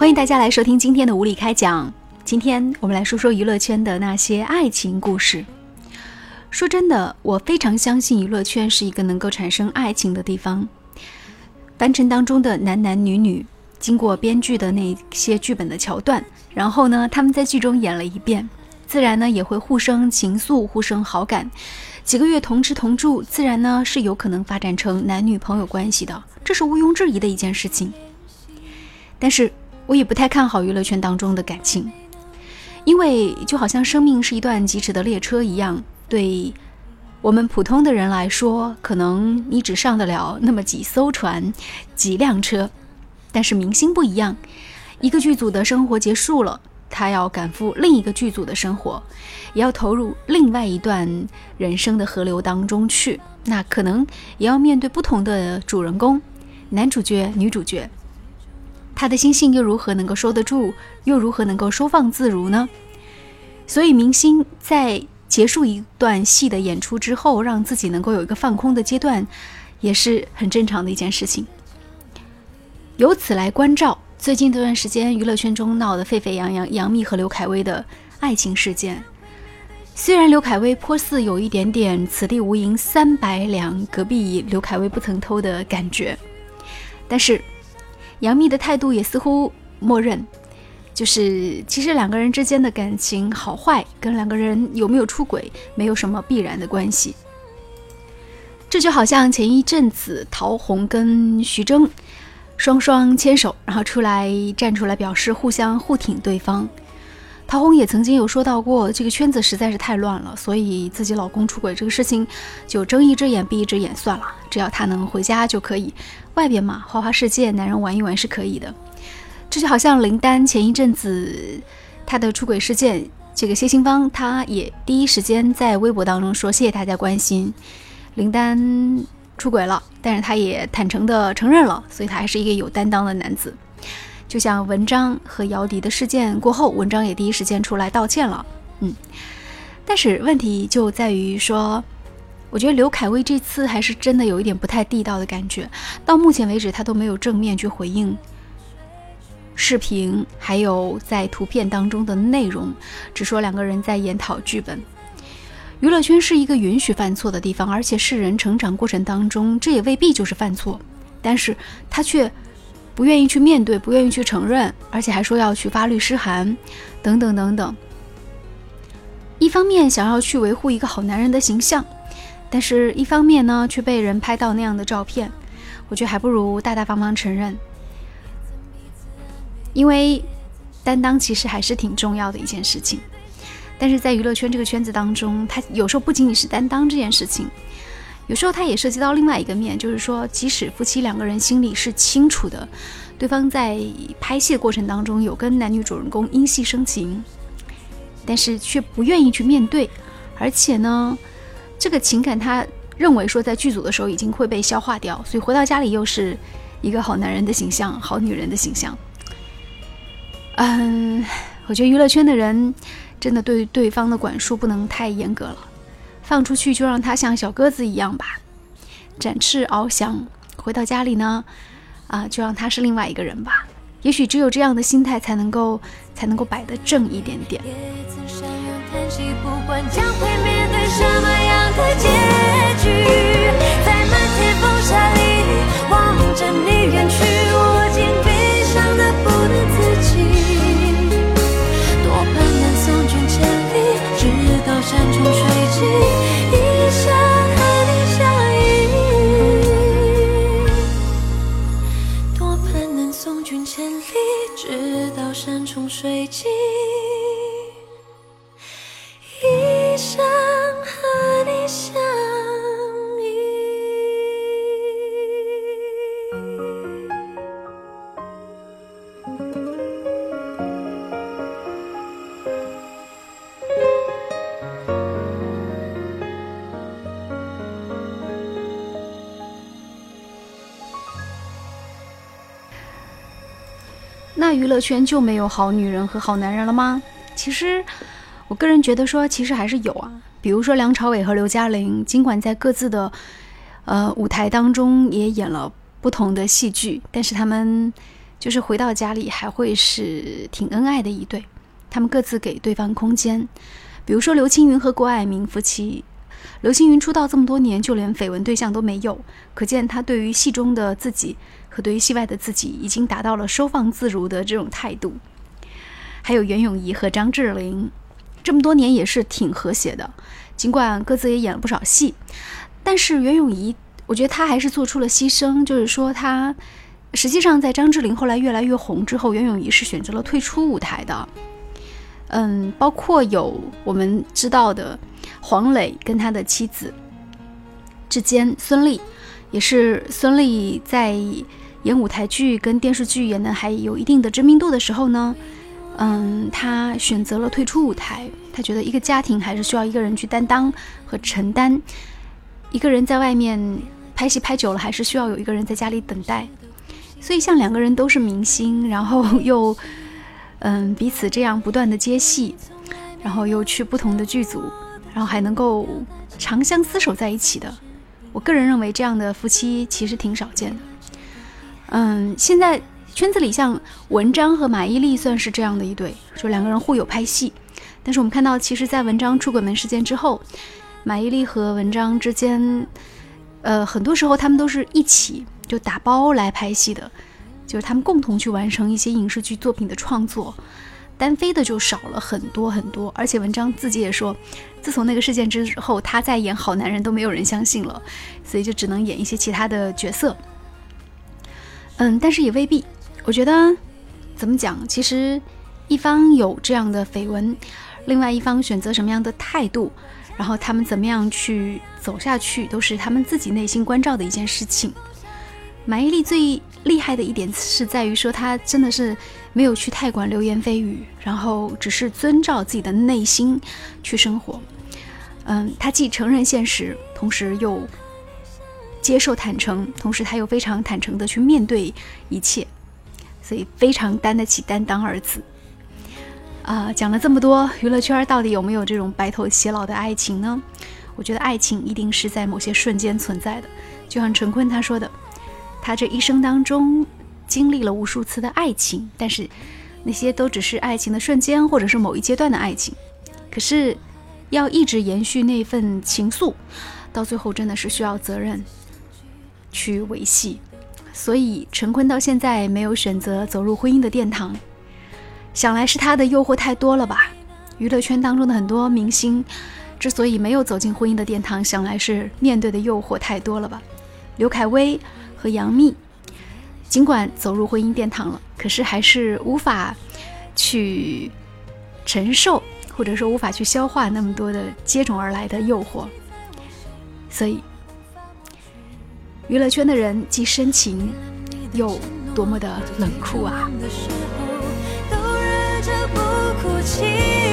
欢迎大家来收听今天的无理开讲。今天我们来说说娱乐圈的那些爱情故事。说真的，我非常相信娱乐圈是一个能够产生爱情的地方。凡尘当中的男男女女，经过编剧的那些剧本的桥段，然后呢，他们在剧中演了一遍，自然呢也会互生情愫，互生好感。几个月同吃同住，自然呢是有可能发展成男女朋友关系的，这是毋庸置疑的一件事情。但是。我也不太看好娱乐圈当中的感情，因为就好像生命是一段疾驰的列车一样，对我们普通的人来说，可能你只上得了那么几艘船、几辆车，但是明星不一样，一个剧组的生活结束了，他要赶赴另一个剧组的生活，也要投入另外一段人生的河流当中去，那可能也要面对不同的主人公，男主角、女主角。他的心性又如何能够收得住，又如何能够收放自如呢？所以，明星在结束一段戏的演出之后，让自己能够有一个放空的阶段，也是很正常的一件事情。由此来关照最近这段时间娱乐圈中闹得沸沸扬扬，杨幂和刘恺威的爱情事件。虽然刘恺威颇似有一点点“此地无银三百两，隔壁刘恺威不曾偷”的感觉，但是。杨幂的态度也似乎默认，就是其实两个人之间的感情好坏，跟两个人有没有出轨没有什么必然的关系。这就好像前一阵子陶虹跟徐峥双双牵手，然后出来站出来表示互相互挺对方。陶虹也曾经有说到过，这个圈子实在是太乱了，所以自己老公出轨这个事情就睁一只眼闭一只眼算了，只要他能回家就可以。外边嘛，花花世界，男人玩一玩是可以的。这就好像林丹前一阵子他的出轨事件，这个谢杏芳她也第一时间在微博当中说谢谢大家关心林丹出轨了，但是他也坦诚的承认了，所以他还是一个有担当的男子。就像文章和姚笛的事件过后，文章也第一时间出来道歉了。嗯，但是问题就在于说，我觉得刘恺威这次还是真的有一点不太地道的感觉。到目前为止，他都没有正面去回应视频，还有在图片当中的内容，只说两个人在研讨剧本。娱乐圈是一个允许犯错的地方，而且是人成长过程当中，这也未必就是犯错，但是他却。不愿意去面对，不愿意去承认，而且还说要去发律师函，等等等等。一方面想要去维护一个好男人的形象，但是一方面呢，却被人拍到那样的照片，我觉得还不如大大方方承认。因为担当其实还是挺重要的一件事情，但是在娱乐圈这个圈子当中，他有时候不仅仅是担当这件事情。有时候它也涉及到另外一个面，就是说，即使夫妻两个人心里是清楚的，对方在拍戏的过程当中有跟男女主人公因戏生情，但是却不愿意去面对，而且呢，这个情感他认为说在剧组的时候已经会被消化掉，所以回到家里又是一个好男人的形象、好女人的形象。嗯，我觉得娱乐圈的人真的对对方的管束不能太严格了。放出去就让他像小鸽子一样吧，展翅翱翔。回到家里呢，啊，就让他是另外一个人吧。也许只有这样的心态，才能够才能够摆得正一点点。在漫天风沙里望着你远去，我那娱乐圈就没有好女人和好男人了吗？其实，我个人觉得说，其实还是有啊。比如说梁朝伟和刘嘉玲，尽管在各自的呃舞台当中也演了不同的戏剧，但是他们就是回到家里还会是挺恩爱的一对，他们各自给对方空间。比如说刘青云和郭蔼明夫妻，刘青云出道这么多年，就连绯闻对象都没有，可见他对于戏中的自己和对于戏外的自己已经达到了收放自如的这种态度。还有袁咏仪和张智霖，这么多年也是挺和谐的，尽管各自也演了不少戏，但是袁咏仪，我觉得她还是做出了牺牲，就是说她。实际上，在张智霖后来越来越红之后，袁咏仪是选择了退出舞台的。嗯，包括有我们知道的黄磊跟他的妻子之间，孙俪也是孙俪在演舞台剧跟电视剧演的还有一定的知名度的时候呢，嗯，他选择了退出舞台。他觉得一个家庭还是需要一个人去担当和承担，一个人在外面拍戏拍久了，还是需要有一个人在家里等待。所以，像两个人都是明星，然后又，嗯，彼此这样不断的接戏，然后又去不同的剧组，然后还能够长相厮守在一起的，我个人认为这样的夫妻其实挺少见的。嗯，现在圈子里像文章和马伊琍算是这样的一对，就两个人互有拍戏。但是我们看到，其实，在文章出轨门事件之后，马伊琍和文章之间，呃，很多时候他们都是一起。就打包来拍戏的，就是他们共同去完成一些影视剧作品的创作，单飞的就少了很多很多。而且文章自己也说，自从那个事件之后，他在演好男人都没有人相信了，所以就只能演一些其他的角色。嗯，但是也未必。我觉得怎么讲，其实一方有这样的绯闻，另外一方选择什么样的态度，然后他们怎么样去走下去，都是他们自己内心关照的一件事情。马伊琍最厉害的一点是在于说，她真的是没有去太管流言蜚语，然后只是遵照自己的内心去生活。嗯，她既承认现实，同时又接受坦诚，同时她又非常坦诚的去面对一切，所以非常担得起“担当”二字。啊，讲了这么多，娱乐圈到底有没有这种白头偕老的爱情呢？我觉得爱情一定是在某些瞬间存在的，就像陈坤他说的。他这一生当中经历了无数次的爱情，但是那些都只是爱情的瞬间，或者是某一阶段的爱情。可是要一直延续那份情愫，到最后真的是需要责任去维系。所以陈坤到现在没有选择走入婚姻的殿堂，想来是他的诱惑太多了吧？娱乐圈当中的很多明星之所以没有走进婚姻的殿堂，想来是面对的诱惑太多了吧？刘恺威。和杨幂，尽管走入婚姻殿堂了，可是还是无法去承受，或者说无法去消化那么多的接踵而来的诱惑。所以，娱乐圈的人既深情，又多么的冷酷啊！陌生的城市。